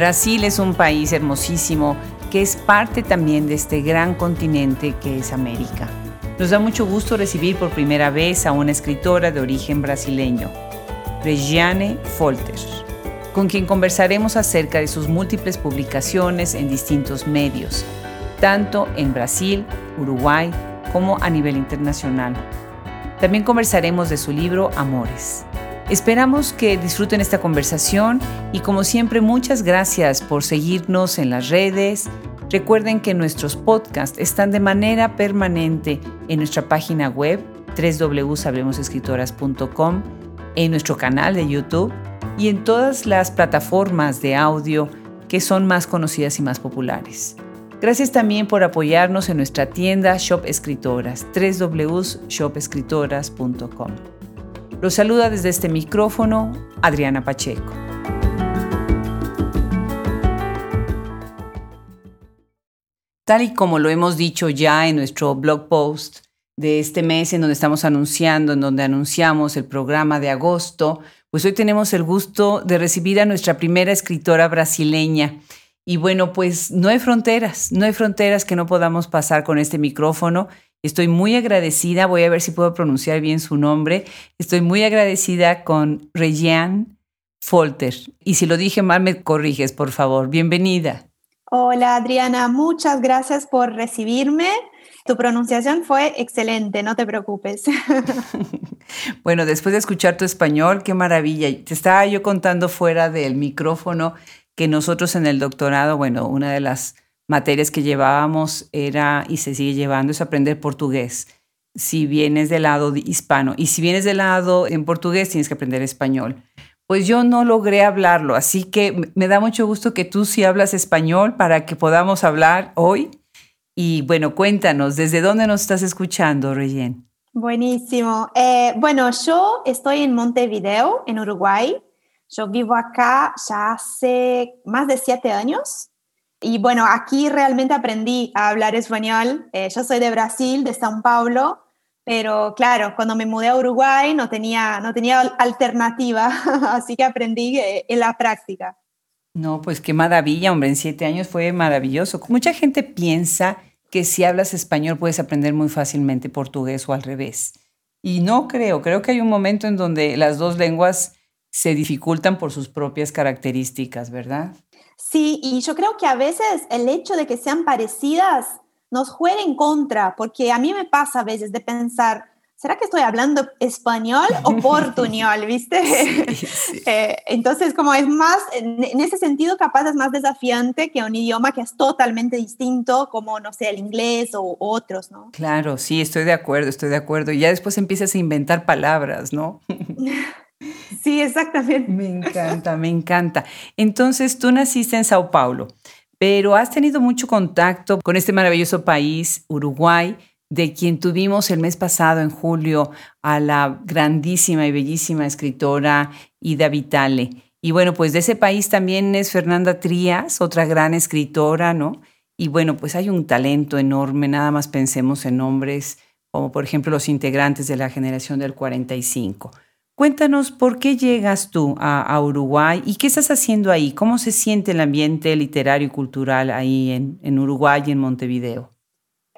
Brasil es un país hermosísimo que es parte también de este gran continente que es América. Nos da mucho gusto recibir por primera vez a una escritora de origen brasileño, Regiane Folter, con quien conversaremos acerca de sus múltiples publicaciones en distintos medios, tanto en Brasil, Uruguay, como a nivel internacional. También conversaremos de su libro Amores. Esperamos que disfruten esta conversación y como siempre muchas gracias por seguirnos en las redes. Recuerden que nuestros podcasts están de manera permanente en nuestra página web www.sablemosescritoras.com, en nuestro canal de YouTube y en todas las plataformas de audio que son más conocidas y más populares. Gracias también por apoyarnos en nuestra tienda Shop Escritoras, www.shopescritoras.com. Los saluda desde este micrófono Adriana Pacheco. Tal y como lo hemos dicho ya en nuestro blog post de este mes en donde estamos anunciando, en donde anunciamos el programa de agosto, pues hoy tenemos el gusto de recibir a nuestra primera escritora brasileña. Y bueno, pues no hay fronteras, no hay fronteras que no podamos pasar con este micrófono Estoy muy agradecida, voy a ver si puedo pronunciar bien su nombre. Estoy muy agradecida con Regiane Folter. Y si lo dije mal, me corriges, por favor. Bienvenida. Hola Adriana, muchas gracias por recibirme. Tu pronunciación fue excelente, no te preocupes. bueno, después de escuchar tu español, qué maravilla. Te estaba yo contando fuera del micrófono que nosotros en el doctorado, bueno, una de las materias que llevábamos era y se sigue llevando es aprender portugués. Si vienes del lado hispano y si vienes del lado en portugués tienes que aprender español. Pues yo no logré hablarlo, así que me da mucho gusto que tú sí hablas español para que podamos hablar hoy. Y bueno, cuéntanos, ¿desde dónde nos estás escuchando, Reyen? Buenísimo. Eh, bueno, yo estoy en Montevideo, en Uruguay. Yo vivo acá ya hace más de siete años. Y bueno, aquí realmente aprendí a hablar español. Eh, yo soy de Brasil, de São Paulo, pero claro, cuando me mudé a Uruguay no tenía, no tenía alternativa, así que aprendí eh, en la práctica. No, pues qué maravilla, hombre, en siete años fue maravilloso. Mucha gente piensa que si hablas español puedes aprender muy fácilmente portugués o al revés. Y no creo, creo que hay un momento en donde las dos lenguas se dificultan por sus propias características, ¿verdad? Sí, y yo creo que a veces el hecho de que sean parecidas nos juega en contra, porque a mí me pasa a veces de pensar, ¿será que estoy hablando español o portuñol? ¿Viste? Eh, entonces, como es más, en ese sentido, capaz es más desafiante que un idioma que es totalmente distinto, como, no sé, el inglés o otros, ¿no? Claro, sí, estoy de acuerdo, estoy de acuerdo. Y ya después empiezas a inventar palabras, ¿no? Sí, exactamente. Me encanta, me encanta. Entonces, tú naciste en Sao Paulo, pero has tenido mucho contacto con este maravilloso país, Uruguay, de quien tuvimos el mes pasado, en julio, a la grandísima y bellísima escritora Ida Vitale. Y bueno, pues de ese país también es Fernanda Trías, otra gran escritora, ¿no? Y bueno, pues hay un talento enorme, nada más pensemos en nombres como por ejemplo los integrantes de la generación del 45. Cuéntanos por qué llegas tú a, Uruguay y qué estás haciendo ahí, cómo se siente el ambiente literario y cultural ahí en, en Uruguay y en Montevideo.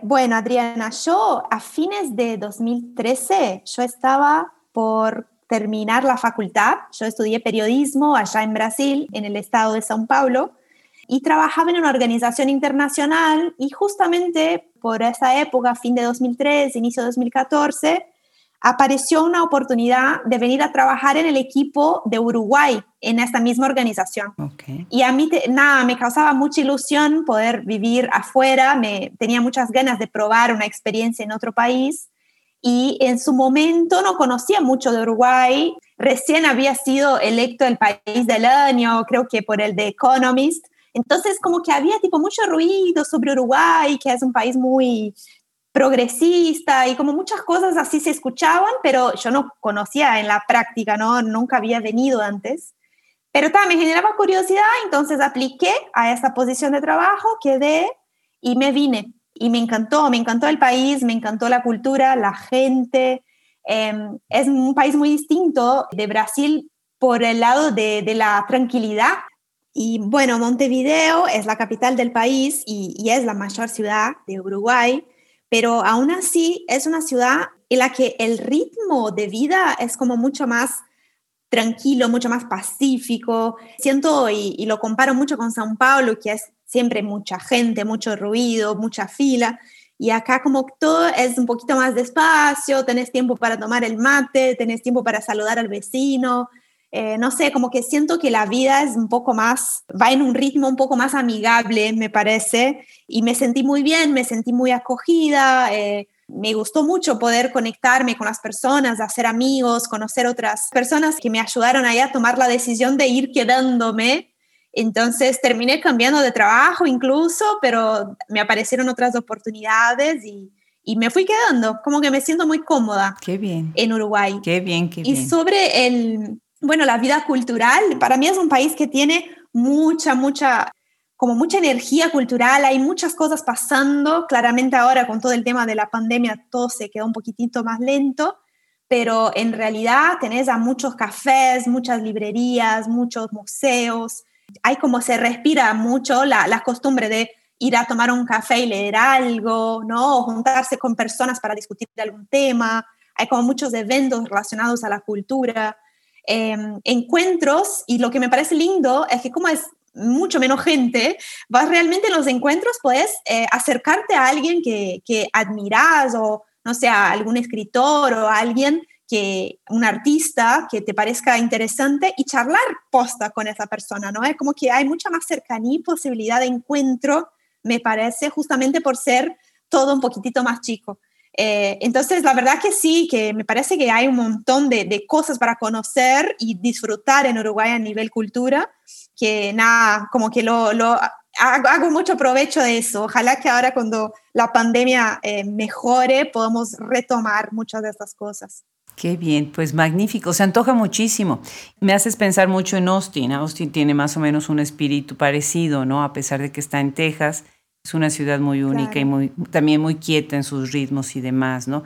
Bueno, Adriana, yo a fines de 2013, yo estaba por terminar la facultad, yo estudié periodismo allá en Brasil, en el estado de São Paulo, y trabajaba en una organización internacional y justamente por esa época, fin de 2013, inicio de 2014, apareció una oportunidad de venir a trabajar en el equipo de Uruguay en esta misma organización. Y a mí, nada, me causaba mucha ilusión poder vivir afuera, me tenía muchas ganas de probar una experiencia en otro país. Y en su momento no conocía mucho de Uruguay, recién había sido electo el país del año, creo que por el The Economist. Entonces, como que había tipo mucho ruido sobre Uruguay, que es un país muy progresista y como muchas cosas así se escuchaban, pero yo no conocía en la práctica, ¿no? Nunca había venido antes. Pero también me generaba curiosidad, entonces apliqué a esa posición de trabajo, quedé y me vine. Y me encantó, me encantó el país, me encantó la cultura, la gente. Em, es un país muy distinto de Brasil por el lado de, la tranquilidad Y bueno, Montevideo es la capital del país y es la mayor ciudad de Uruguay, pero aún así es una ciudad en la que el ritmo de vida es como mucho más tranquilo, mucho más pacífico. Siento y, y, lo comparo mucho con Sao Paulo, que es siempre mucha gente, mucho ruido, mucha fila. Y acá como todo es un poquito más despacio, tenés tiempo para tomar el mate, tenés tiempo para saludar al vecino. Eh, no sé, como que siento que la vida es un poco más, va en un ritmo un poco más amigable, me parece. Y me sentí muy bien, me sentí muy acogida. Eh, me gustó mucho poder conectarme con las personas, hacer amigos, conocer otras personas que me ayudaron ahí a tomar la decisión de ir quedándome entonces terminé cambiando de trabajo incluso, pero me aparecieron otras oportunidades y, y me fui quedando, como que me siento muy cómoda. Qué bien. En Uruguay. Qué bien, qué bien. Y sobre el, bueno, la vida cultural, para mí es un país que tiene mucha, mucha, como mucha energía cultural, hay muchas cosas pasando, claramente ahora con todo el tema de la pandemia todo se quedó un poquitito más lento, pero en realidad tenés a muchos cafés, muchas librerías, muchos museos, hay como se respira mucho la, la, costumbre de ir a tomar un café y leer algo, ¿no? O juntarse con personas para discutir algún tema. Hay como muchos eventos relacionados a la cultura, eh, encuentros, y lo que me parece lindo es que como es mucho menos gente, vas realmente en los encuentros, puedes eh, acercarte a alguien que, que admiras o, no sé, a algún escritor o alguien que un artista que te parezca interesante y charlar posta con esa persona, ¿no? Es como que hay mucha más cercanía y posibilidad de encuentro, me parece, justamente por ser todo un poquitito más chico. Eh, entonces, la verdad que sí, que me parece que hay un montón de, de, cosas para conocer y disfrutar en Uruguay a nivel cultura, que nada, como que lo, lo hago, mucho provecho de eso. Ojalá que ahora cuando la pandemia eh, mejore podamos retomar muchas de estas cosas. Qué bien, pues magnífico, se antoja muchísimo. Me haces pensar mucho en Austin. Austin tiene más o menos un espíritu parecido, ¿no? A pesar de que está en Texas, es una ciudad muy única claro. y muy, también muy quieta en sus ritmos y demás, ¿no?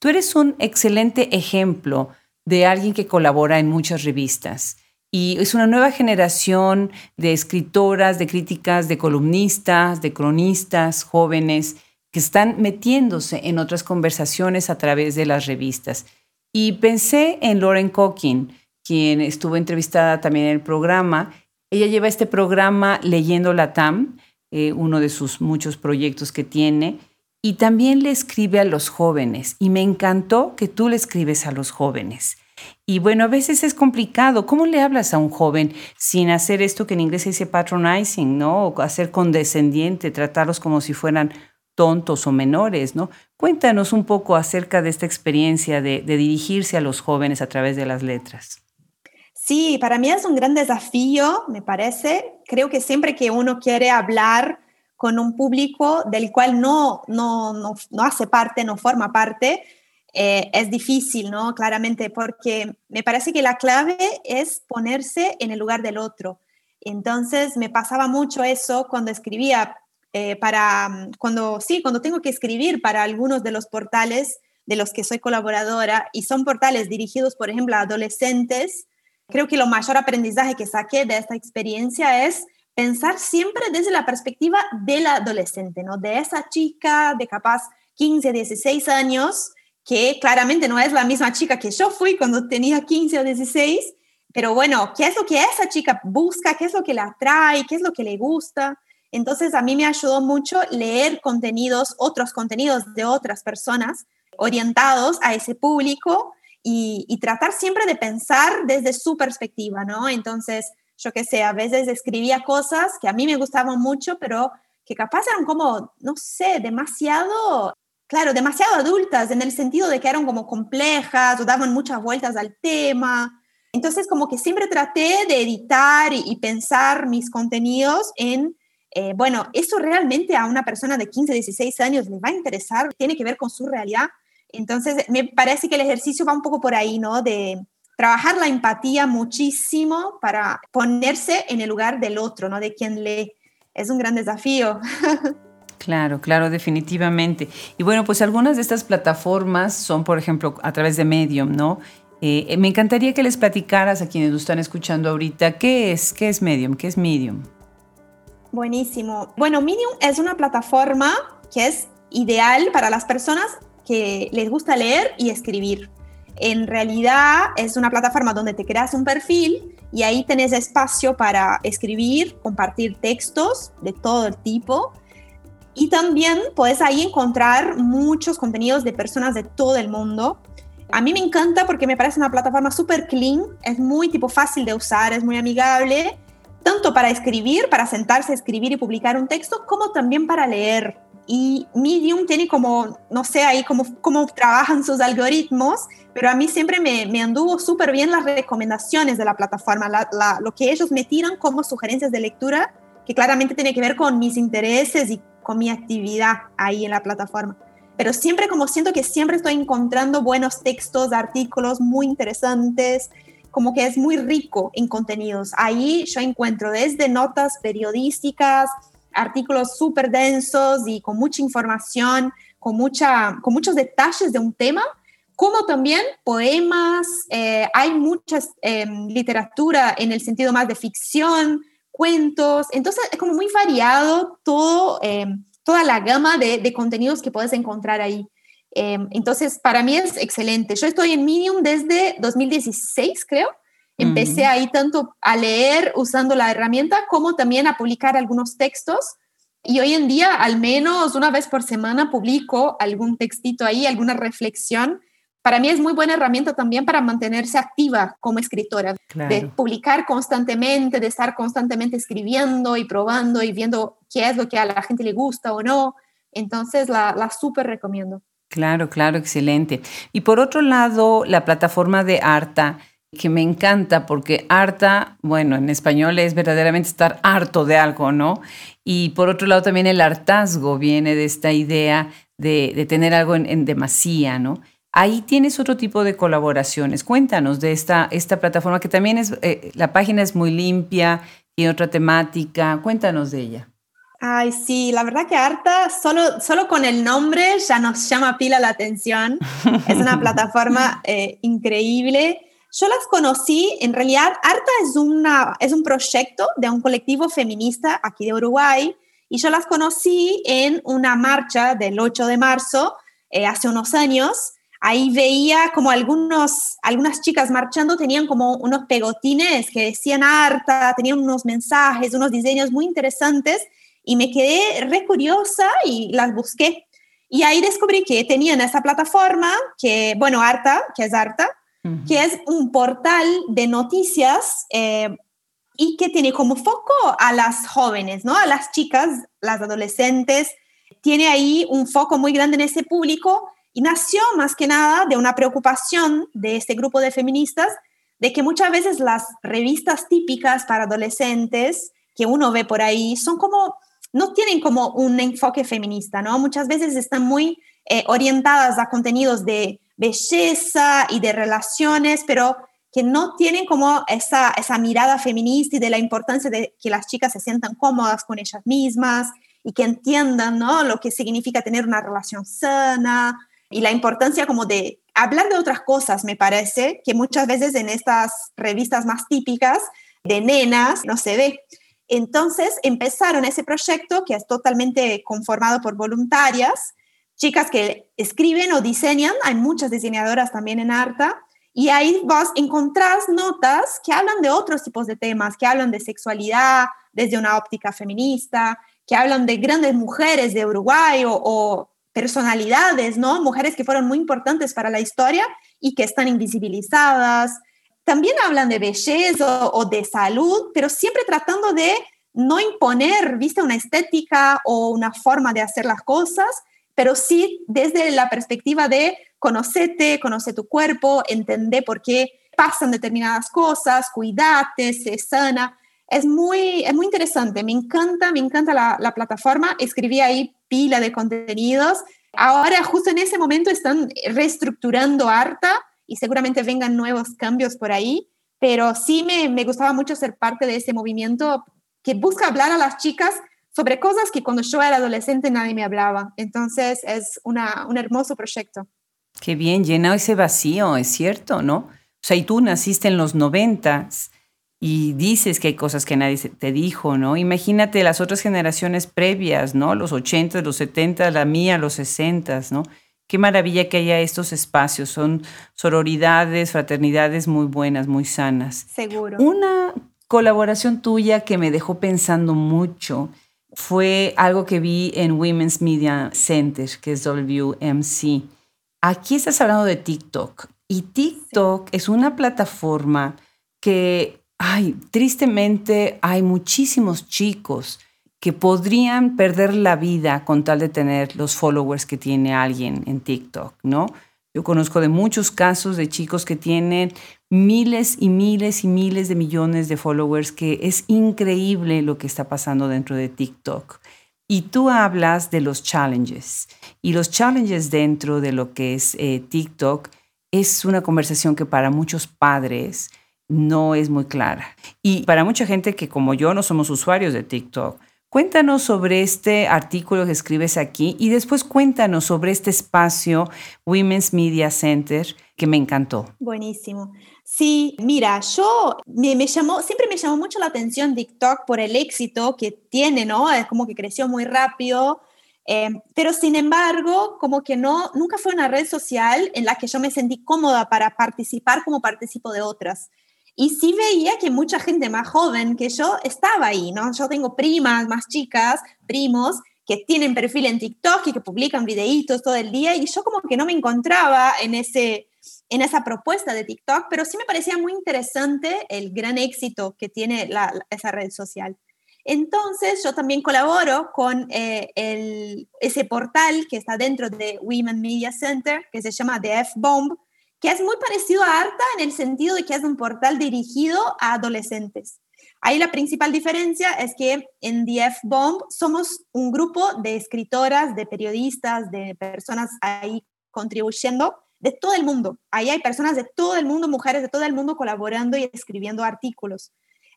Tú eres un excelente ejemplo de alguien que colabora en muchas revistas. Y es una nueva generación de escritoras, de críticas, de columnistas, de cronistas, jóvenes, que están metiéndose en otras conversaciones a través de las revistas. Y pensé en Lauren Cocking, quien estuvo entrevistada también en el programa. Ella lleva este programa Leyendo la TAM, eh, uno de sus muchos proyectos que tiene, y también le escribe a los jóvenes. Y me encantó que tú le escribes a los jóvenes. Y bueno, a veces es complicado. ¿Cómo le hablas a un joven sin hacer esto que en inglés se dice patronizing, ¿no? O hacer condescendiente, tratarlos como si fueran tontos o menores, ¿no? Cuéntanos un poco acerca de esta experiencia de, de, dirigirse a los jóvenes a través de las letras. Sí, para mí es un gran desafío, me parece. Creo que siempre que uno quiere hablar con un público del cual no, no, no, no hace parte, no forma parte, eh, es difícil, ¿no? Claramente, porque me parece que la clave es ponerse en el lugar del otro. Entonces, me pasaba mucho eso cuando escribía eh, para, cuando, sí, cuando tengo que escribir para algunos de los portales de los que soy colaboradora y son portales dirigidos, por ejemplo, a adolescentes, creo que lo mayor aprendizaje que saqué de esta experiencia es pensar siempre desde la perspectiva del adolescente, ¿no? De esa chica de capaz 15, 16 años, que claramente no es la misma chica que yo fui cuando tenía 15 o 16, pero bueno, ¿qué es lo que esa chica busca? ¿Qué es lo que la atrae? ¿Qué es lo que le gusta? Entonces a mí me ayudó mucho leer contenidos, otros contenidos de otras personas orientados a ese público y, y tratar siempre de pensar desde su perspectiva, ¿no? Entonces, yo qué sé, a veces escribía cosas que a mí me gustaban mucho, pero que capaz eran como, no sé, demasiado, claro, demasiado adultas en el sentido de que eran como complejas o daban muchas vueltas al tema. Entonces, como que siempre traté de editar y, y pensar mis contenidos en eh, bueno, ¿eso realmente a una persona de 15, 16 años le va a interesar? Tiene que ver con su realidad. Entonces, me parece que el ejercicio va un poco por ahí, ¿no? De trabajar la empatía muchísimo para ponerse en el lugar del otro, ¿no? De quien lee. Es un gran desafío. Claro, claro, definitivamente. Y bueno, pues algunas de estas plataformas son, por ejemplo, a través de Medium, ¿no? Eh, me encantaría que les platicaras a quienes nos están escuchando ahorita qué es, qué es Medium, qué es Medium. Buenísimo. Bueno, Medium es una plataforma que es ideal para las personas que les gusta leer y escribir. En realidad es una plataforma donde te creas un perfil y ahí tenés espacio para escribir, compartir textos de todo el tipo. Y también puedes ahí encontrar muchos contenidos de personas de todo el mundo. A mí me encanta porque me parece una plataforma súper clean, es muy tipo fácil de usar, es muy amigable, tanto para escribir, para sentarse a escribir y publicar un texto, como también para leer. Y Medium tiene como, no sé ahí cómo, cómo trabajan sus algoritmos, pero a mí siempre me, me anduvo súper bien las recomendaciones de la plataforma, lo que ellos me tiran como sugerencias de lectura, que claramente tiene que ver con mis intereses y con mi actividad ahí en la plataforma. Pero siempre como siento que siempre estoy encontrando buenos textos, artículos muy interesantes, como que es muy rico en contenidos. Ahí yo encuentro desde notas periodísticas, artículos súper densos y con mucha información, con, mucha, con muchos detalles de un tema, como también poemas, eh, hay mucha em, literatura en el sentido más de ficción, cuentos, entonces es como muy variado todo, em, toda la gama de, de, contenidos que puedes encontrar ahí. Em, entonces, para mí es excelente. Yo estoy en Medium desde 2016, creo. Empecé ahí tanto a leer usando la herramienta como también a publicar algunos textos. Y hoy en día, al menos una vez por semana, publico algún textito ahí, alguna reflexión. Para mí es muy buena herramienta también para mantenerse activa como escritora, de publicar constantemente, de estar constantemente escribiendo y probando y viendo qué es lo que a la gente le gusta o no. Entonces, la, la súper recomiendo. Claro, claro, excelente. Y por otro lado, la plataforma de Arta que me encanta porque harta, bueno, en español es verdaderamente estar harto de algo, ¿no? Y por otro lado también el hartazgo viene de esta idea de, tener algo en, demasía, ¿no? Ahí tienes otro tipo de colaboraciones. Cuéntanos de esta, esta plataforma que también es, eh, la página es muy limpia, y otra temática. Cuéntanos de ella. Ay, sí, la verdad que Arta, solo, solo con el nombre ya nos llama pila la atención. Es una plataforma eh, increíble yo las conocí, en realidad, Arta es, una, es un proyecto de un colectivo feminista aquí de Uruguay y yo las conocí en una marcha del 8 de marzo eh, hace unos años. Ahí veía como algunos, algunas chicas marchando tenían como unos pegotines que decían Arta, tenían unos mensajes, unos diseños muy interesantes y me quedé re curiosa y las busqué. Y ahí descubrí que tenían esa plataforma, que, bueno, Arta, que es Arta, que es un portal de noticias eh, y que tiene como foco a las jóvenes, ¿no? A las chicas, las adolescentes. Tiene ahí un foco muy grande en ese público y nació más que nada de una preocupación de este grupo de feministas de que muchas veces las revistas típicas para adolescentes que uno ve por ahí son como, no tienen como un enfoque feminista, ¿no? Muchas veces están muy eh, orientadas a contenidos de belleza y de relaciones, pero que no tienen como esa, esa mirada feminista y de la importancia de que las chicas se sientan cómodas con ellas mismas y que entiendan ¿no? lo que significa tener una relación sana y la importancia como de hablar de otras cosas, me parece, que muchas veces en estas revistas más típicas de nenas no se ve. Entonces empezaron ese proyecto que es totalmente conformado por voluntarias chicas que escriben o diseñan, hay muchas diseñadoras también en Arta, y ahí vos encontrás notas que hablan de otros tipos de temas, que hablan de sexualidad desde una óptica feminista, que hablan de grandes mujeres de Uruguay o, personalidades, ¿no? Mujeres que fueron muy importantes para la historia y que están invisibilizadas. También hablan de belleza o, o de salud, pero siempre tratando de no imponer, viste, una estética o una forma de hacer las cosas, pero sí desde la perspectiva de conocerte, conoce tu cuerpo, entender por qué pasan determinadas cosas, cuídate, sé sana. Es muy, es muy interesante, me encanta, me encanta la, la plataforma. Escribí ahí pila de contenidos. Ahora, justo en ese momento, están reestructurando harta y seguramente vengan nuevos cambios por ahí, pero sí me, me gustaba mucho ser parte de ese movimiento que busca hablar a las chicas sobre cosas que cuando yo era adolescente nadie me hablaba. Entonces es una, un hermoso proyecto. Qué bien, llena ese vacío, es cierto, ¿no? sea, y tú naciste en los noventas y dices que hay cosas que nadie te dijo, ¿no? Imagínate las otras generaciones previas, ¿no? Los 80, los 70, la mía, los 60, ¿no? Qué maravilla que haya estos espacios, son sororidades, fraternidades muy buenas, muy sanas. Seguro. Una colaboración tuya que me dejó pensando mucho fue algo que vi en Women's Media Center, que es WMC. Aquí estás hablando de TikTok y TikTok es una plataforma que, ay, tristemente hay muchísimos chicos que podrían perder la vida con tal de tener los followers que tiene alguien en TikTok, ¿no? Yo conozco de muchos casos de chicos que tienen miles y miles y miles de millones de followers, que es increíble lo que está pasando dentro de TikTok. Y tú hablas de los challenges. Y los challenges dentro de lo que es eh, TikTok es una conversación que para muchos padres no es muy clara. Y para mucha gente que como yo no somos usuarios de TikTok, Cuéntanos sobre este artículo que escribes aquí y después cuéntanos sobre este espacio Women's Media Center que me encantó. Buenísimo. Sí, mira, yo me, llamó, siempre me llamó mucho la atención TikTok por el éxito que tiene, ¿no? Es como que creció muy rápido, eh, pero sin embargo, como que no, nunca fue una red social en la que yo me sentí cómoda para participar como participo de otras. Y sí veía que mucha gente más joven que yo estaba ahí, ¿no? Yo tengo primas más chicas, primos, que tienen perfil en TikTok y que publican videitos todo el día y yo como que no me encontraba en, ese, en esa propuesta de TikTok, pero sí me parecía muy interesante el gran éxito que tiene esa red social. Entonces yo también colaboro con eh, ese portal que está dentro de Women Media Center, que se llama The F-Bomb, que es muy parecido a Arta en el sentido de que es un portal dirigido a adolescentes. Ahí la principal diferencia es que en DF Bomb somos un grupo de escritoras, de periodistas, de personas ahí contribuyendo de todo el mundo. Ahí hay personas de todo el mundo, mujeres de todo el mundo colaborando y escribiendo artículos.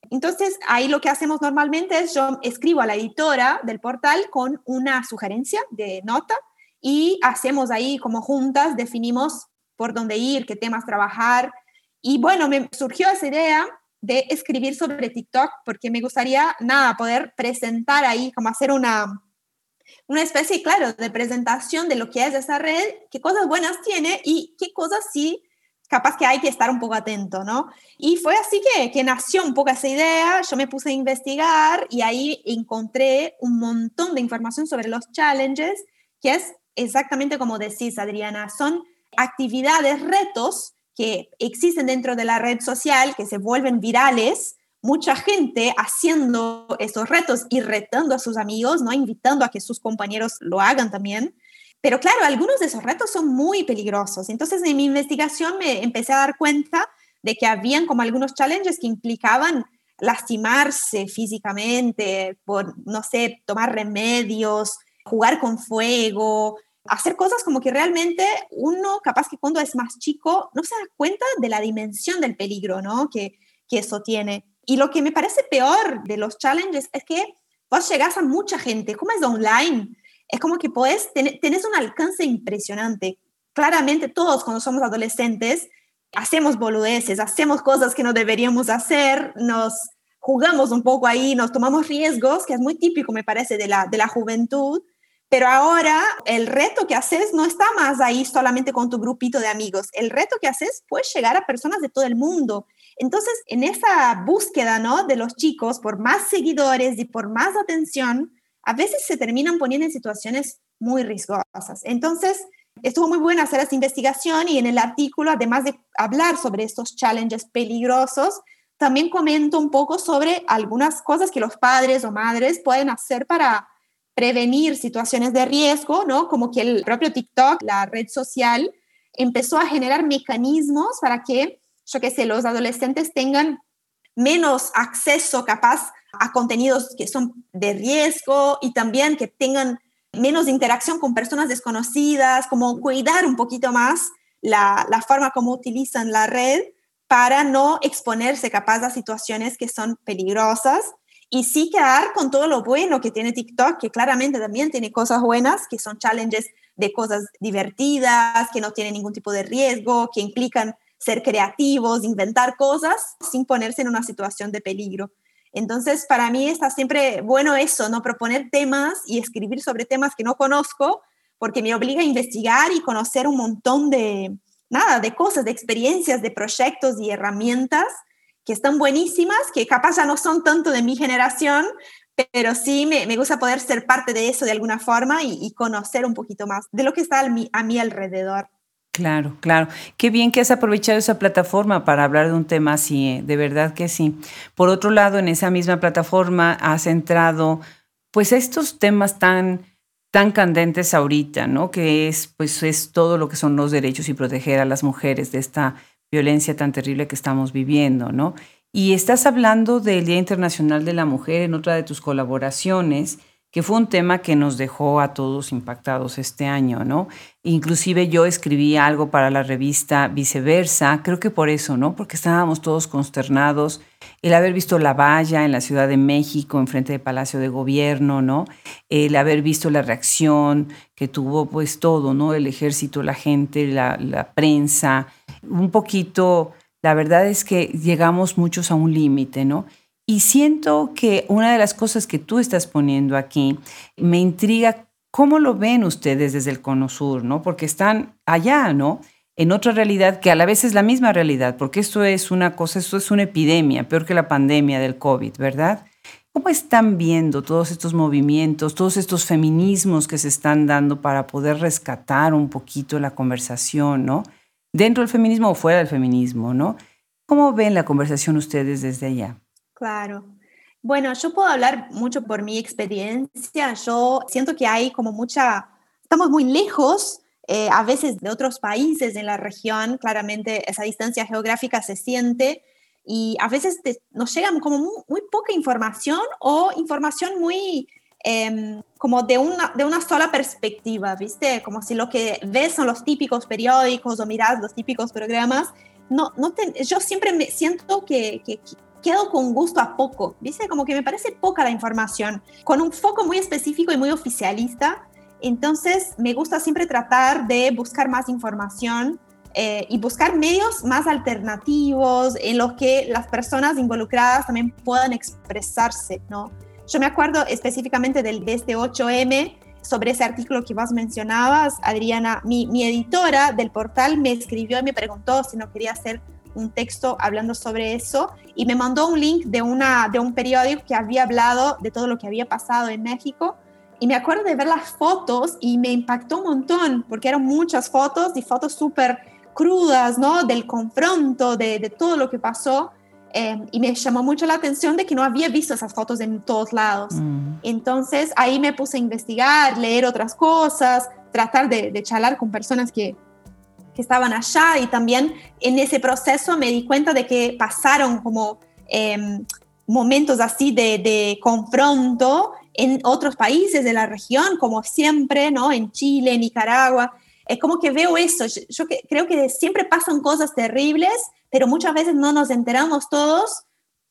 Entonces, ahí lo que hacemos normalmente es yo escribo a la editora del portal con una sugerencia de nota y hacemos ahí como juntas, definimos por dónde ir, qué temas trabajar. Y bueno, me surgió esa idea de escribir sobre TikTok porque me gustaría, nada, poder presentar ahí, como hacer una, una especie, claro, de presentación de lo que es esa red, qué cosas buenas tiene y qué cosas sí, capaz que hay que estar un poco atento, ¿no? Y fue así que, que nació un poco esa idea, yo me puse a investigar y ahí encontré un montón de información sobre los challenges, que es exactamente como decís, Adriana, son actividades, retos que existen dentro de la red social, que se vuelven virales, mucha gente haciendo esos retos y retando a sus amigos, ¿no? invitando a que sus compañeros lo hagan también. Pero claro, algunos de esos retos son muy peligrosos. Entonces, en mi investigación me empecé a dar cuenta de que habían como algunos challenges que implicaban lastimarse físicamente, por, no sé, tomar remedios, jugar con fuego, hacer cosas como que realmente uno, capaz que cuando es más chico, no se da cuenta de la dimensión del peligro, ¿no? Que, que eso tiene. Y lo que me parece peor de los challenges es que vos llegás a mucha gente, como es online, es como que podés, tenés un alcance impresionante. Claramente todos cuando somos adolescentes hacemos boludeces, hacemos cosas que no deberíamos hacer, nos jugamos un poco ahí, nos tomamos riesgos, que es muy típico, me parece, de la, de la juventud. Pero ahora el reto que haces no está más ahí solamente con tu grupito de amigos. El reto que haces puede llegar a personas de todo el mundo. Entonces, en esa búsqueda ¿no? de los chicos por más seguidores y por más atención, a veces se terminan poniendo en situaciones muy riesgosas. Entonces, estuvo muy bueno hacer esa investigación y en el artículo, además de hablar sobre estos challenges peligrosos, también comento un poco sobre algunas cosas que los padres o madres pueden hacer para prevenir situaciones de riesgo, ¿no? Como que el propio TikTok, la red social, empezó a generar mecanismos para que, yo qué sé, los adolescentes tengan menos acceso capaz a contenidos que son de riesgo y también que tengan menos interacción con personas desconocidas, como cuidar un poquito más la, la forma como utilizan la red para no exponerse capaz a situaciones que son peligrosas y sí quedar con todo lo bueno que tiene TikTok, que claramente también tiene cosas buenas, que son challenges de cosas divertidas, que no tienen ningún tipo de riesgo, que implican ser creativos, inventar cosas sin ponerse en una situación de peligro. Entonces, para mí está siempre bueno eso, ¿no? Proponer temas y escribir sobre temas que no conozco, porque me obliga a investigar y conocer un montón de, nada, de cosas, de experiencias, de proyectos y herramientas que están buenísimas, que capaz ya no son tanto de mi generación, pero sí me, me gusta poder ser parte de eso de alguna forma y, conocer un poquito más de lo que está a mi, a mi alrededor. Claro, claro. Qué bien que has aprovechado esa plataforma para hablar de un tema así, ¿eh? de verdad que sí. Por otro lado, en esa misma plataforma has entrado pues estos temas tan tan candentes ahorita, ¿no? Que es pues es todo lo que son los derechos y proteger a las mujeres de esta violencia tan terrible que estamos viviendo, ¿no? Y estás hablando del Día Internacional de la Mujer en otra de tus colaboraciones, que fue un tema que nos dejó a todos impactados este año, ¿no? Inclusive yo escribí algo para la revista Viceversa, creo que por eso, ¿no? Porque estábamos todos consternados, el haber visto la valla en la Ciudad de México, enfrente del Palacio de Gobierno, ¿no? El haber visto la reacción que tuvo pues todo, ¿no? El ejército, la gente, la, la prensa, un poquito la verdad es que llegamos muchos a un límite, ¿no? Y siento que una de las cosas que tú estás poniendo aquí me intriga cómo lo ven ustedes desde el Cono Sur, ¿no? Porque están allá, ¿no? En otra realidad que a la vez es la misma realidad, porque esto es una cosa, esto es una epidemia, peor que la pandemia del COVID, ¿verdad? ¿Cómo están viendo todos estos movimientos, todos estos feminismos que se están dando para poder rescatar un poquito la conversación, ¿no? dentro del feminismo o fuera del feminismo, ¿no? ¿Cómo ven la conversación ustedes desde allá? Claro. Bueno, yo puedo hablar mucho por mi experiencia. Yo siento que hay como mucha, estamos muy lejos eh, a veces de otros países en la región. Claramente esa distancia geográfica se siente y a veces nos llega como muy poca información o información muy Em, como de una, de una sola perspectiva, ¿viste? Como si lo que ves son los típicos periódicos o miras los típicos programas. No, no yo siempre me siento que, quedo con gusto a poco, ¿viste? Como que me parece poca la información, con un foco muy específico y muy oficialista. Entonces, me gusta siempre tratar de buscar más información eh, y buscar medios más alternativos en los que las personas involucradas también puedan expresarse, ¿no? Yo me acuerdo específicamente del, de este 8M, sobre ese artículo que vos mencionabas, Adriana, mi, mi, editora del portal me escribió y me preguntó si no quería hacer un texto hablando sobre eso y me mandó un link de, una, de un periódico que había hablado de todo lo que había pasado en México. Y me acuerdo de ver las fotos y me impactó un montón porque eran muchas fotos y fotos súper crudas, ¿no? Del confronto, de, de todo lo que pasó. Em, y me llamó mucho la atención de que no había visto esas fotos en todos lados. Mm. Entonces ahí me puse a investigar, leer otras cosas, tratar de, de charlar con personas que, que, estaban allá y también en ese proceso me di cuenta de que pasaron como em, momentos así de, de, confronto en otros países de la región, como siempre, ¿no? En Chile, Nicaragua. Es como que veo eso. Yo, yo creo que siempre pasan cosas terribles pero muchas veces no nos enteramos todos,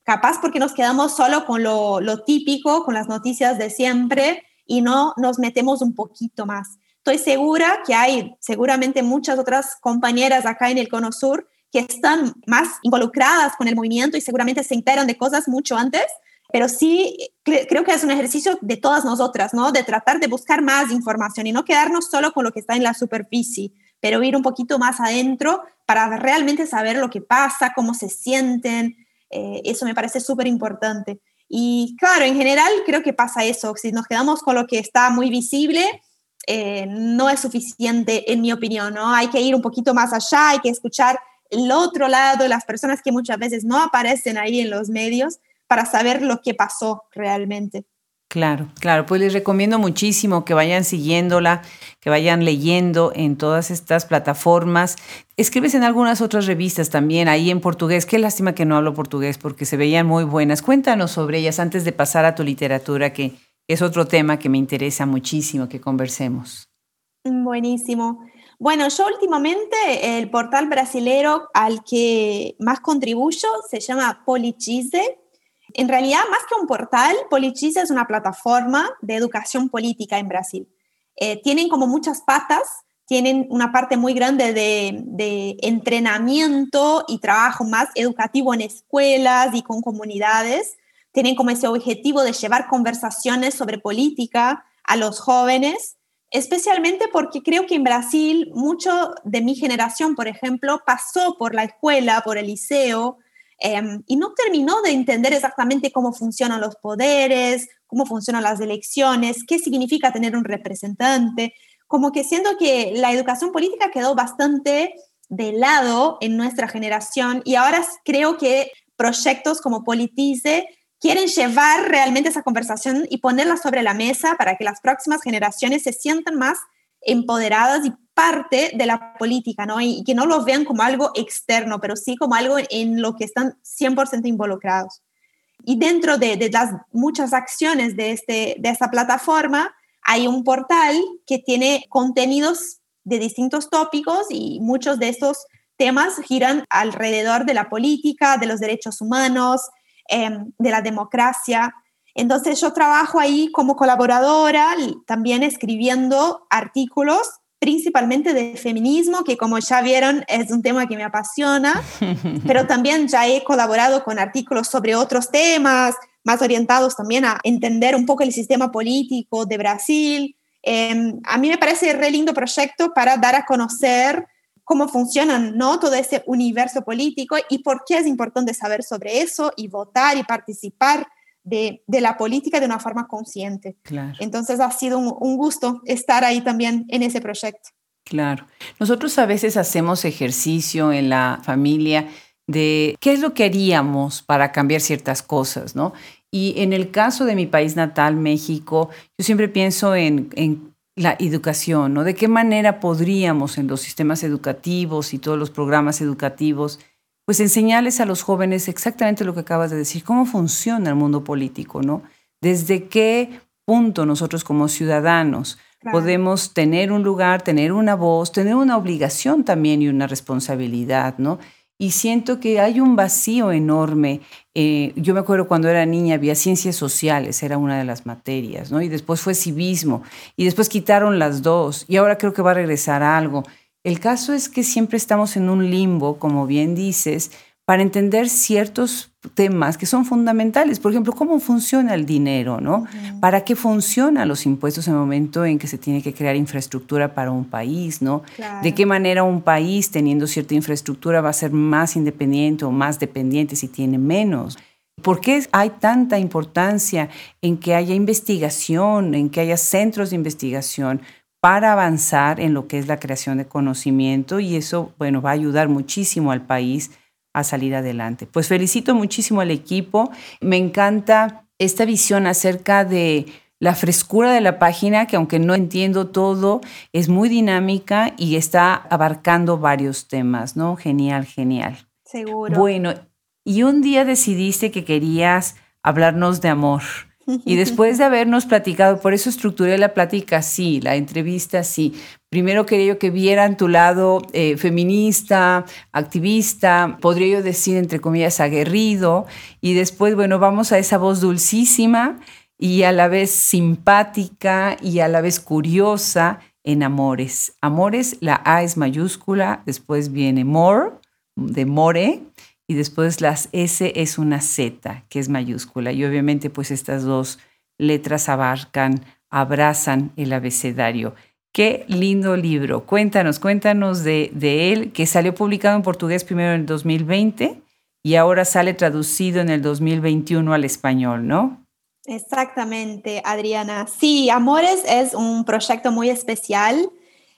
capaz porque nos quedamos solo con lo, típico, con las noticias de siempre y no nos metemos un poquito más. Estoy segura que hay seguramente muchas otras compañeras acá en el Cono Sur que están más involucradas con el movimiento y seguramente se enteran de cosas mucho antes, pero sí creo que es un ejercicio de todas nosotras, ¿no? De tratar de buscar más información y no quedarnos solo con lo que está en la superficie, pero ir un poquito más adentro para realmente saber lo que pasa, cómo se sienten. Eh, eso me parece súper importante. Y claro, en general creo que pasa eso. Si nos quedamos con lo que está muy visible, eh, no es suficiente, en mi opinión, ¿no? Hay que ir un poquito más allá, hay que escuchar el otro lado, las personas que muchas veces no aparecen ahí en los medios para saber lo que pasó realmente. Claro, claro, pues les recomiendo muchísimo que vayan siguiéndola, que vayan leyendo en todas estas plataformas. Escribes en algunas otras revistas también, ahí en portugués. Qué lástima que no hablo portugués porque se veían muy buenas. Cuéntanos sobre ellas antes de pasar a tu literatura, que es otro tema que me interesa muchísimo que conversemos. Buenísimo. Bueno, yo últimamente el portal brasilero al que más contribuyo se llama Polichise en realidad, más que un portal, Politiza es una plataforma de educación política en Brasil. Eh, tienen como muchas patas, tienen una parte muy grande de, de, entrenamiento y trabajo más educativo en escuelas y con comunidades. Tienen como ese objetivo de llevar conversaciones sobre política a los jóvenes, especialmente porque creo que en Brasil mucho de mi generación, por ejemplo, pasó por la escuela, por el liceo, em, y no terminó de entender exactamente cómo funcionan los poderes, cómo funcionan las elecciones, qué significa tener un representante. Como que siento que la educación política quedó bastante de lado en nuestra generación y ahora creo que proyectos como Politice quieren llevar realmente esa conversación y ponerla sobre la mesa para que las próximas generaciones se sientan más empoderadas y parte de la política, ¿no? Y, que no lo vean como algo externo, pero sí como algo en lo que están 100% involucrados. Y dentro de, de, las muchas acciones de, este, de esta plataforma, hay un portal que tiene contenidos de distintos tópicos y muchos de estos temas giran alrededor de la política, de los derechos humanos, em, de la democracia. Entonces yo trabajo ahí como colaboradora, también escribiendo artículos, principalmente de feminismo, que como ya vieron es un tema que me apasiona, pero también ya he colaborado con artículos sobre otros temas, más orientados también a entender un poco el sistema político de Brasil. Em, a mí me parece re lindo proyecto para dar a conocer cómo funcionan ¿no? todo ese universo político y por qué es importante saber sobre eso y votar y participar de, de la política de una forma consciente. Claro. Entonces ha sido un, un gusto estar ahí también en ese proyecto. Claro. Nosotros a veces hacemos ejercicio en la familia de qué es lo que haríamos para cambiar ciertas cosas, ¿no? Y en el caso de mi país natal, México, yo siempre pienso en, en la educación, ¿no? De qué manera podríamos en los sistemas educativos y todos los programas educativos, pues enseñarles a los jóvenes exactamente lo que acabas de decir, cómo funciona el mundo político, ¿no? Desde qué punto nosotros como ciudadanos podemos tener un lugar, tener una voz, tener una obligación también y una responsabilidad, ¿no? Y siento que hay un vacío enorme. Eh, yo me acuerdo cuando era niña había ciencias sociales, era una de las materias, ¿no? Y después fue civismo, y después quitaron las dos, y ahora creo que va a regresar algo. El caso es que siempre estamos en un limbo, como bien dices, para entender ciertos temas que son fundamentales. Por ejemplo, cómo funciona el dinero, ¿no? ¿Para qué funcionan los impuestos en el momento en que se tiene que crear infraestructura para un país, ¿no? ¿De qué manera un país teniendo cierta infraestructura va a ser más independiente o más dependiente si tiene menos? ¿Por qué hay tanta importancia en que haya investigación, en que haya centros de investigación para avanzar en lo que es la creación de conocimiento? Y eso, bueno, va a ayudar muchísimo al país a salir adelante. Pues felicito muchísimo al equipo. Me encanta esta visión acerca de la frescura de la página, que aunque no entiendo todo, es muy dinámica y está abarcando varios temas, ¿no? Genial, genial. Seguro. Bueno, y un día decidiste que querías hablarnos de amor. Y después de habernos platicado, por eso estructuré la plática así, la entrevista así. Primero quería yo que vieran tu lado eh, feminista, activista, podría yo decir entre comillas aguerrido, y después, bueno, vamos a esa voz dulcísima y a la vez simpática y a la vez curiosa en Amores. Amores, la A es mayúscula, después viene more, de more, y después las S es una Z, que es mayúscula. Y obviamente pues estas dos letras abarcan, abrazan el abecedario. Qué lindo libro. Cuéntanos, cuéntanos de, él, que salió publicado en portugués primero en el 2020 y ahora sale traducido en el 2021 al español, ¿no? Exactamente, Adriana. Sí, Amores es un proyecto muy especial.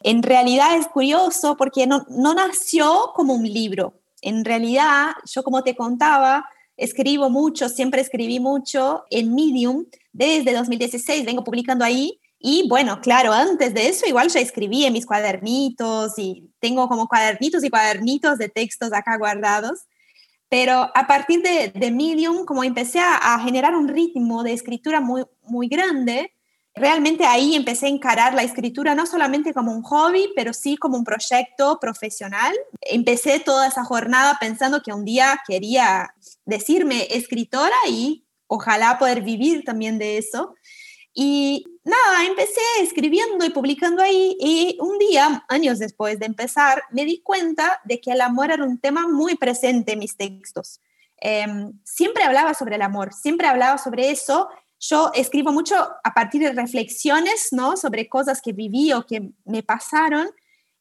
En realidad es curioso porque no, no nació como un libro, en realidad, yo como te contaba, escribo mucho, siempre escribí mucho en Medium. Desde 2016 vengo publicando ahí. Y bueno, claro, antes de eso igual ya escribí en mis cuadernitos y tengo como cuadernitos y cuadernitos de textos acá guardados. Pero a partir de, de Medium, como empecé a, a, generar un ritmo de escritura muy, muy grande, realmente ahí empecé a encarar la escritura no solamente como un hobby, pero sí como un proyecto profesional. Empecé toda esa jornada pensando que un día quería decirme escritora y ojalá poder vivir también de eso. Y nada, empecé escribiendo y publicando ahí y un día, años después de empezar, me di cuenta de que el amor era un tema muy presente en mis textos. Em, siempre hablaba sobre el amor, siempre hablaba sobre eso. Yo escribo mucho a partir de reflexiones, ¿no? Sobre cosas que viví o que me pasaron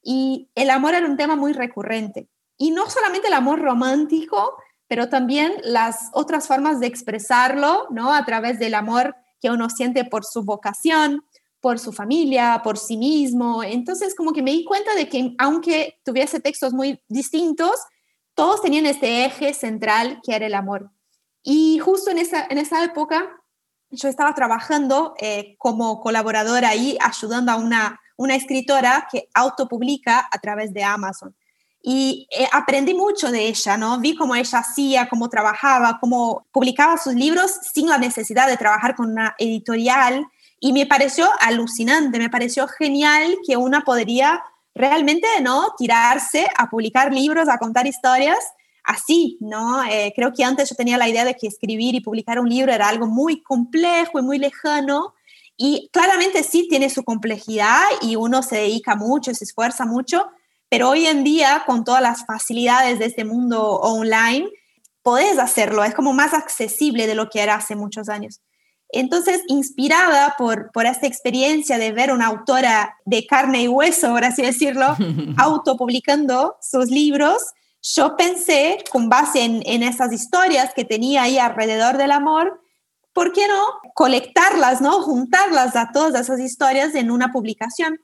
y el amor era un tema muy recurrente. Y no solamente el amor romántico, pero también las otras formas de expresarlo, ¿no? A través del amor que uno siente por su vocación, por su familia, por sí mismo. Entonces, como que me di cuenta de que aunque tuviese textos muy distintos, todos tenían este eje central que era el amor. Y justo en esa, en esa época, yo estaba trabajando eh, como colaboradora ahí, ayudando a una, una escritora que autopublica a través de Amazon. Y eh, aprendí mucho de ella, ¿no? Vi cómo ella hacía, cómo trabajaba, cómo publicaba sus libros sin la necesidad de trabajar con una editorial. Y me pareció alucinante, me pareció genial que una podría realmente, ¿no? Tirarse a publicar libros, a contar historias así, ¿no? Eh, creo que antes yo tenía la idea de que escribir y publicar un libro era algo muy complejo y muy lejano. Y claramente sí tiene su complejidad y uno se dedica mucho, se esfuerza mucho, pero hoy en día, con todas las facilidades de este mundo online, podés hacerlo, es como más accesible de lo que era hace muchos años. Entonces, inspirada por, por esta experiencia de ver una autora de carne y hueso, por así decirlo, autopublicando sus libros, yo pensé, con base en, en esas historias que tenía ahí alrededor del amor, ¿por qué no colectarlas, no juntarlas a todas esas historias en una publicación?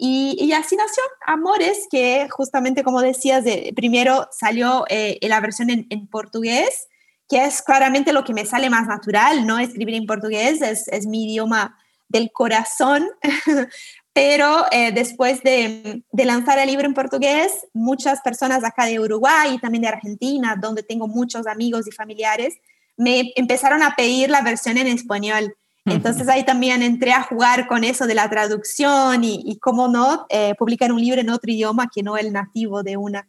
Y, así nació Amores, que justamente como decías, de, primero salió eh, la versión en, portugués, que es claramente lo que me sale más natural, ¿no? Escribir en portugués es, es mi idioma del corazón, pero eh, después de, de, lanzar el libro en portugués, muchas personas acá de Uruguay y también de Argentina, donde tengo muchos amigos y familiares, me empezaron a pedir la versión en español. Entonces ahí también entré a jugar con eso de la traducción y, cómo no, eh, publicar un libro en otro idioma que no el nativo de una.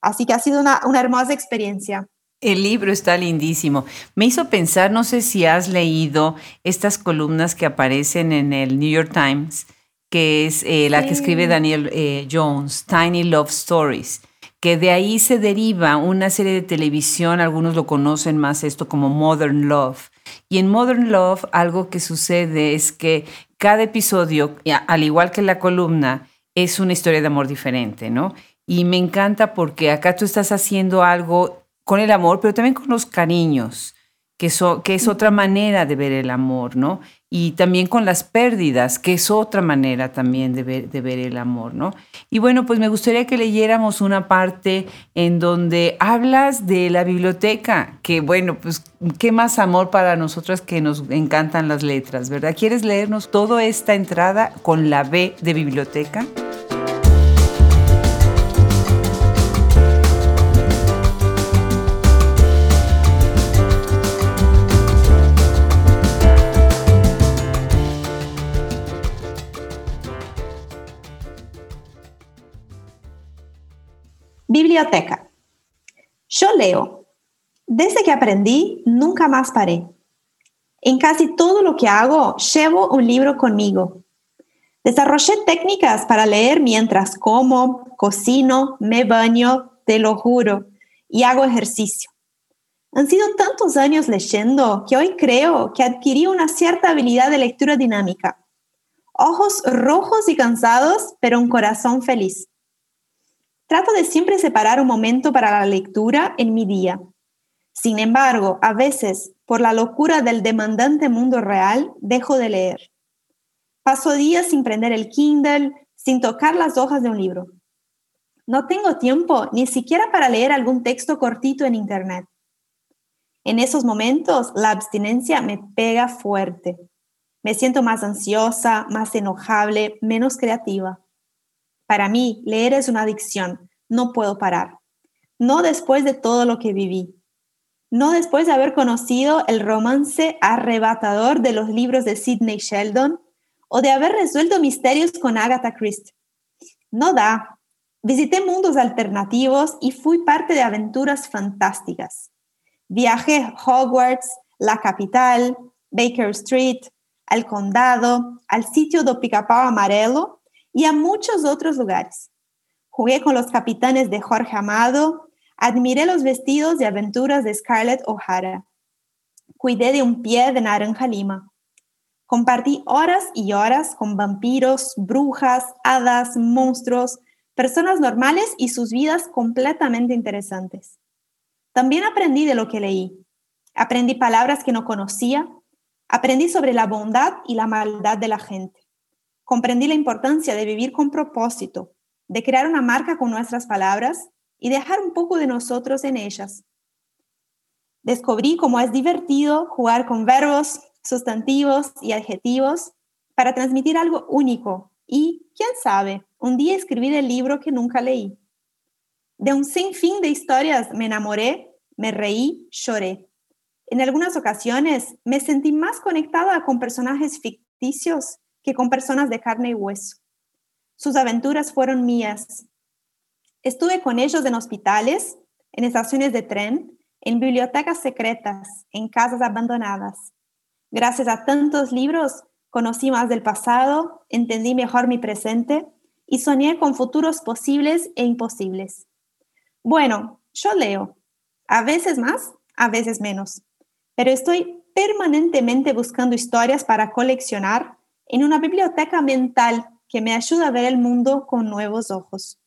Así que ha sido una, una hermosa experiencia. El libro está lindísimo. Me hizo pensar, no sé si has leído estas columnas que aparecen en el New York Times, que es eh, la que escribe Daniel eh, Jones, Tiny Love Stories, que de ahí se deriva una serie de televisión, algunos lo conocen más esto como Modern Love, y en Modern Love algo que sucede es que cada episodio, al igual que la columna, es una historia de amor diferente, ¿no? Y me encanta porque acá tú estás haciendo algo con el amor, pero también con los cariños que, es otra manera de ver el amor, ¿no? Y también con las pérdidas, que es otra manera también de ver, el amor, ¿no? Y bueno, pues me gustaría que leyéramos una parte en donde hablas de la biblioteca, que bueno, pues qué más amor para nosotras que nos encantan las letras, ¿verdad? ¿Quieres leernos toda esta entrada con la B de biblioteca? Biblioteca. Yo leo. Desde que aprendí, nunca más paré. En casi todo lo que hago, llevo un libro conmigo. Desarrollé técnicas para leer mientras como, cocino, me baño, te lo juro, y hago ejercicio. Han sido tantos años leyendo que hoy creo que adquirí una cierta habilidad de lectura dinámica. Ojos rojos y cansados, pero un corazón feliz. Trato de siempre separar un momento para la lectura en mi día. Sin embargo, a veces, por la locura del demandante mundo real, dejo de leer. Paso días sin prender el Kindle, sin tocar las hojas de un libro. No tengo tiempo ni siquiera para leer algún texto cortito en Internet. En esos momentos, la abstinencia me pega fuerte. Me siento más ansiosa, más enojable, menos creativa. Para mí, leer es una adicción. No puedo parar. No después de todo lo que viví. No después de haber conocido el romance arrebatador de los libros de Sidney Sheldon o de haber resuelto misterios con Agatha Christie. No da. Visité mundos alternativos y fui parte de aventuras fantásticas. Viajé Hogwarts, la capital, Baker Street, al condado, al sitio do Picapau Amarelo y a muchos otros lugares. Jugué con los capitanes de Jorge Amado, admiré los vestidos y aventuras de Scarlett O'Hara. Cuidé de un pie de naranja lima. Compartí horas y horas con vampiros, brujas, hadas, monstruos, personas normales y sus vidas completamente interesantes. También aprendí de lo que leí. Aprendí palabras que no conocía. Aprendí sobre la bondad y la maldad de la gente. Comprendí la importancia de vivir con propósito, de crear una marca con nuestras palabras y dejar un poco de nosotros en ellas. Descubrí cómo es divertido jugar con verbos, sustantivos y adjetivos para transmitir algo único y, quién sabe, un día escribir el libro que nunca leí. De un sinfín de historias me enamoré, me reí, lloré. En algunas ocasiones me sentí más conectada con personajes ficticios que con personas de carne y hueso. Sus aventuras fueron mías. Estuve con ellos en hospitales, en estaciones de tren, en bibliotecas secretas, en casas abandonadas. Gracias a tantos libros conocí más del pasado, entendí mejor mi presente y soñé con futuros posibles e imposibles. Bueno, yo leo, a veces más, a veces menos, pero estoy permanentemente buscando historias para coleccionar en una biblioteca mental que me ayuda a ver el mundo con nuevos ojos.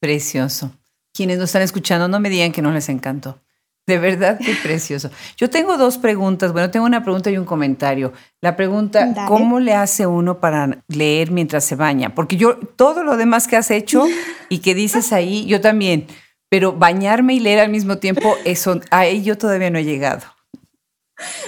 Precioso. Quienes nos están escuchando, no me digan que no les encantó. De verdad, qué precioso. Yo tengo dos preguntas. Bueno, tengo una pregunta y un comentario. La pregunta, ¿cómo le hace uno para leer mientras se baña? Porque yo, todo lo demás que has hecho y que dices ahí, yo también. Pero bañarme y leer al mismo tiempo, eso, ahí yo todavía no he llegado.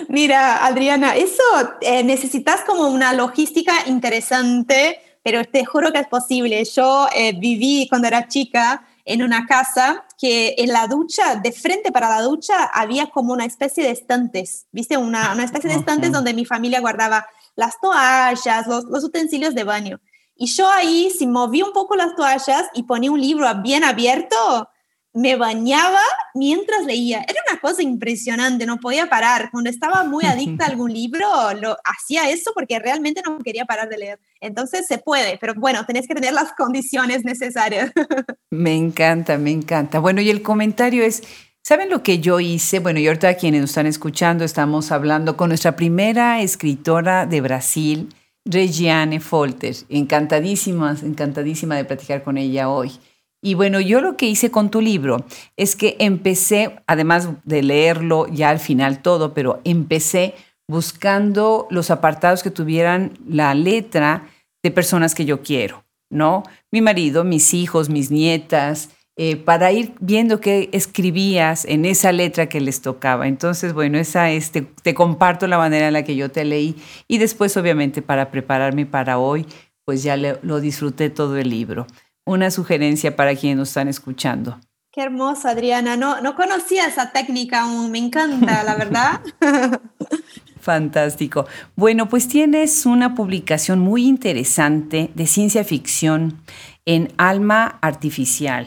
Mira, Adriana, eso eh, necesitas como una logística interesante, pero te juro que es posible. Yo eh, viví cuando era chica en una casa que en la ducha, de frente para la ducha, había como una especie de estantes, ¿viste? Una, una especie de estantes donde mi familia guardaba las toallas, los, los, utensilios de baño. Y yo ahí, si moví un poco las toallas y ponía un libro bien abierto, me bañaba mientras leía. Era una cosa impresionante, no podía parar. Cuando estaba muy adicta a algún libro, lo hacía eso porque realmente no quería parar de leer. Entonces se puede, pero bueno, tenés que tener las condiciones necesarias. Me encanta, me encanta. Bueno, y el comentario es, ¿saben lo que yo hice? Bueno, y ahorita quienes nos están escuchando, estamos hablando con nuestra primera escritora de Brasil, Regiane Folter. Encantadísima, encantadísima de platicar con ella hoy. Y bueno, yo lo que hice con tu libro es que empecé, además de leerlo ya al final todo, pero empecé buscando los apartados que tuvieran la letra de personas que yo quiero, ¿no? Mi marido, mis hijos, mis nietas, eh, para ir viendo qué escribías en esa letra que les tocaba. Entonces, bueno, esa es, te, te comparto la manera en la que yo te leí y después, obviamente, para prepararme para hoy, pues ya lo disfruté todo el libro una sugerencia para quienes nos están escuchando. Qué hermoso, Adriana. No, no conocía esa técnica aún. Me encanta, la verdad. Fantástico. Bueno, pues tienes una publicación muy interesante de ciencia ficción en Alma Artificial.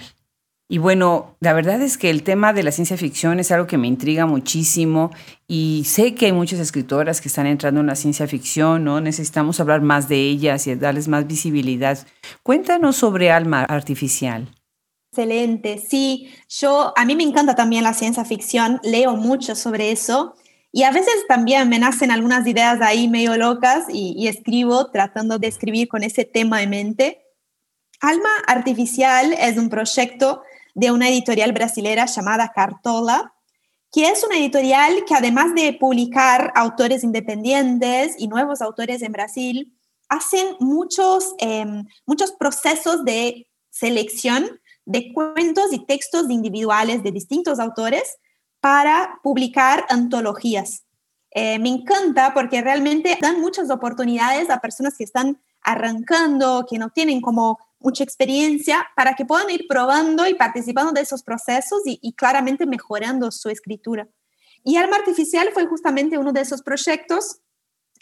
Y bueno, la verdad es que el tema de la ciencia ficción es algo que me intriga muchísimo y sé que hay muchas escritoras que están entrando en la ciencia ficción, ¿no? Necesitamos hablar más de ellas y darles más visibilidad. Cuéntanos sobre Alma Artificial. Excelente, sí, yo a mí me encanta también la ciencia ficción, leo mucho sobre eso y a veces también me nacen algunas ideas ahí medio locas y, escribo tratando de escribir con ese tema en mente. Alma Artificial es un proyecto de una editorial brasilera llamada Cartola, que es una editorial que además de publicar autores independientes y nuevos autores en Brasil, hacen muchos, em, muchos procesos de selección de cuentos y textos individuales de distintos autores para publicar antologías. Eh, me encanta porque realmente dan muchas oportunidades a personas que están arrancando, que no tienen como mucha experiencia para que puedan ir probando y participando de esos procesos y, claramente mejorando su escritura. Y Alma Artificial fue justamente uno de esos proyectos.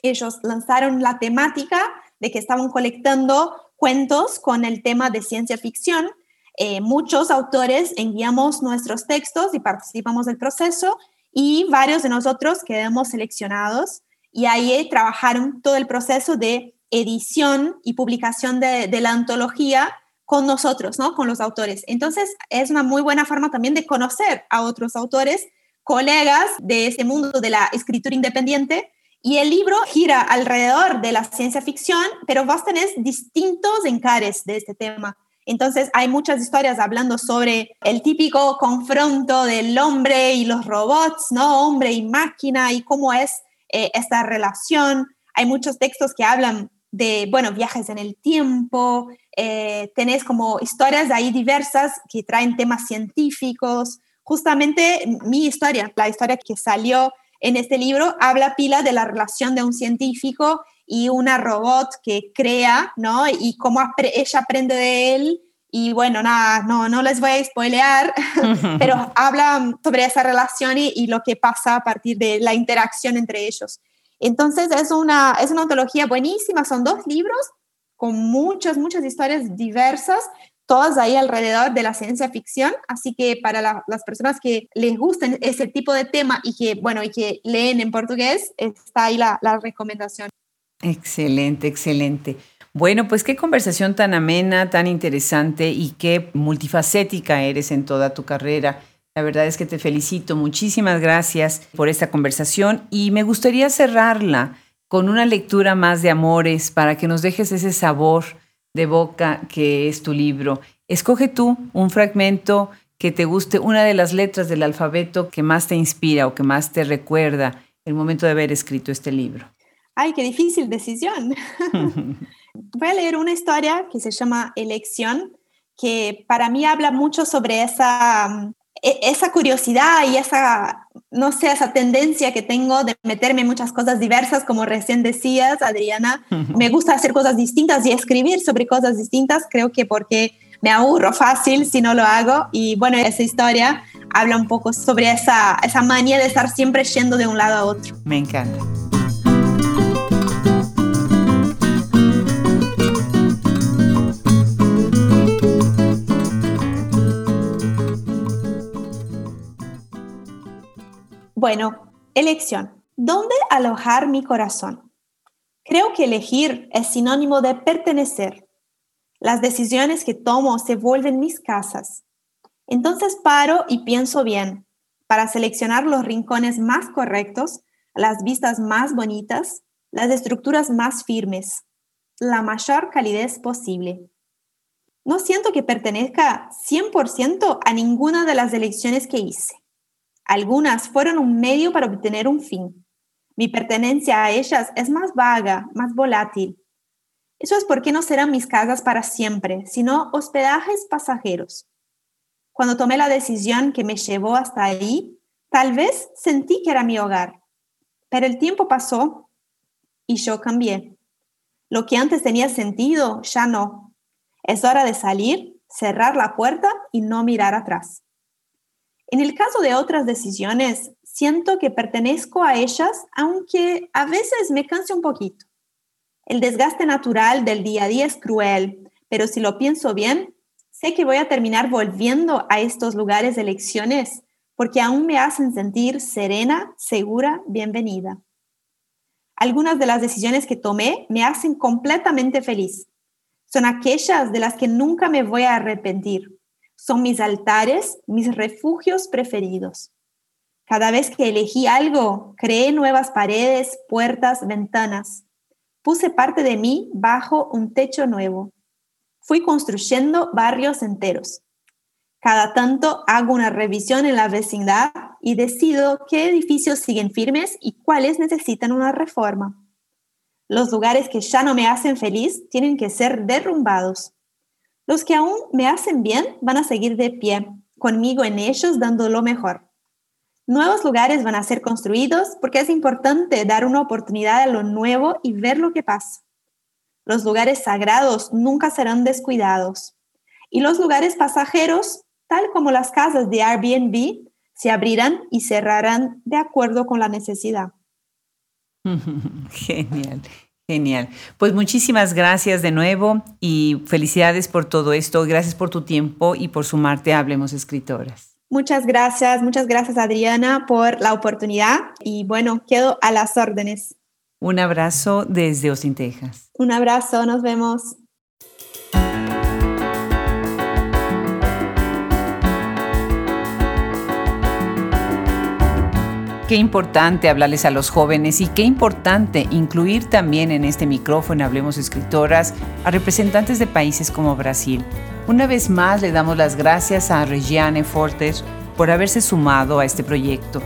Ellos lanzaron la temática de que estaban colectando cuentos con el tema de ciencia ficción. Eh, muchos autores enviamos nuestros textos y participamos del proceso y varios de nosotros quedamos seleccionados y ahí trabajaron todo el proceso de edición y publicación de, la antología con nosotros, ¿no? Con los autores. Entonces, es una muy buena forma también de conocer a otros autores, colegas de ese mundo de la escritura independiente. Y el libro gira alrededor de la ciencia ficción, pero vos tenés distintos encares de este tema. Entonces hay muchas historias hablando sobre el típico confronto del hombre y los robots, ¿no? Hombre y máquina y cómo es eh, esta relación. Hay muchos textos que hablan de, bueno, viajes en el tiempo, eh, tenés como historias ahí diversas que traen temas científicos. Justamente mi historia, la historia que salió en este libro, habla pila de la relación de un científico y una robot que crea, ¿no? Y cómo ella aprende de él. Y bueno, nada, no, no les voy a spoilear, pero habla sobre esa relación y, y, lo que pasa a partir de la interacción entre ellos. Entonces es una, es una antología buenísima, son dos libros con muchas, muchas historias diversas, todas ahí alrededor de la ciencia ficción. Así que para las personas que les gusten ese tipo de tema y que, bueno, y que leen en portugués, está ahí la, la recomendación. Excelente, excelente. Bueno, pues qué conversación tan amena, tan interesante y qué multifacética eres en toda tu carrera. La verdad es que te felicito. Muchísimas gracias por esta conversación y me gustaría cerrarla con una lectura más de amores para que nos dejes ese sabor de boca que es tu libro. Escoge tú un fragmento que te guste, una de las letras del alfabeto que más te inspira o que más te recuerda el momento de haber escrito este libro. Ay, qué difícil decisión. Voy a leer una historia que se llama Elección, que para mí habla mucho sobre esa esa curiosidad y esa, no sé, esa tendencia que tengo de meterme en muchas cosas diversas, como recién decías, Adriana, me gusta hacer cosas distintas y escribir sobre cosas distintas, creo que porque me aburro fácil si no lo hago. Y bueno, esa historia habla un poco sobre esa, esa manía de estar siempre yendo de un lado a otro. Me encanta. Bueno, elección. ¿Dónde alojar mi corazón? Creo que elegir es sinónimo de pertenecer. Las decisiones que tomo se vuelven mis casas. Entonces paro y pienso bien para seleccionar los rincones más correctos, las vistas más bonitas, las estructuras más firmes, la mayor calidez posible. No siento que pertenezca 100% a ninguna de las elecciones que hice. Algunas fueron un medio para obtener un fin. Mi pertenencia a ellas es más vaga, más volátil. Eso es porque no serán mis casas para siempre, sino hospedajes pasajeros. Cuando tomé la decisión que me llevó hasta ahí, tal vez sentí que era mi hogar. Pero el tiempo pasó y yo cambié. Lo que antes tenía sentido, ya no. Es hora de salir, cerrar la puerta y no mirar atrás. En el caso de otras decisiones, siento que pertenezco a ellas, aunque a veces me canse un poquito. El desgaste natural del día a día es cruel, pero si lo pienso bien, sé que voy a terminar volviendo a estos lugares de elecciones porque aún me hacen sentir serena, segura, bienvenida. Algunas de las decisiones que tomé me hacen completamente feliz. Son aquellas de las que nunca me voy a arrepentir son mis altares, mis refugios preferidos. Cada vez que elegí algo, creé nuevas paredes, puertas, ventanas. Puse parte de mí bajo un techo nuevo. Fui construyendo barrios enteros. Cada tanto hago una revisión en la vecindad y decido qué edificios siguen firmes y cuáles necesitan una reforma. Los lugares que ya no me hacen feliz tienen que ser derrumbados. Los que aún me hacen bien van a seguir de pie, conmigo en ellos dando lo mejor. Nuevos lugares van a ser construidos porque es importante dar una oportunidad a lo nuevo y ver lo que pasa. Los lugares sagrados nunca serán descuidados. Y los lugares pasajeros, tal como las casas de Airbnb, se abrirán y cerrarán de acuerdo con la necesidad. Genial. Genial. Pues muchísimas gracias de nuevo y felicidades por todo esto. Gracias por tu tiempo y por sumarte a Hablemos Escritoras. Muchas gracias, muchas gracias Adriana por la oportunidad y bueno, quedo a las órdenes. Un abrazo desde Austin, Texas. Un abrazo, nos vemos. Qué importante hablarles a los jóvenes y qué importante incluir también en este micrófono Hablemos Escritoras a representantes de países como Brasil. Una vez más le damos las gracias a Regiane Fortes por haberse sumado a este proyecto.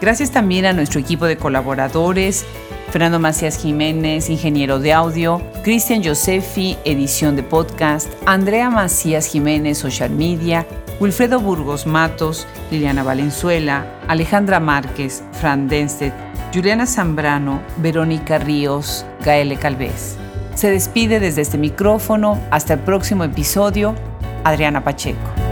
Gracias también a nuestro equipo de colaboradores, Fernando Macías Jiménez, ingeniero de audio, Cristian Josefi, edición de podcast, Andrea Macías Jiménez, social media, Wilfredo Burgos Matos, Liliana Valenzuela, Alejandra Márquez, Fran Denstedt, Juliana Zambrano, Verónica Ríos, Gaele Calvez. Se despide desde este micrófono. Hasta el próximo episodio. Adriana Pacheco.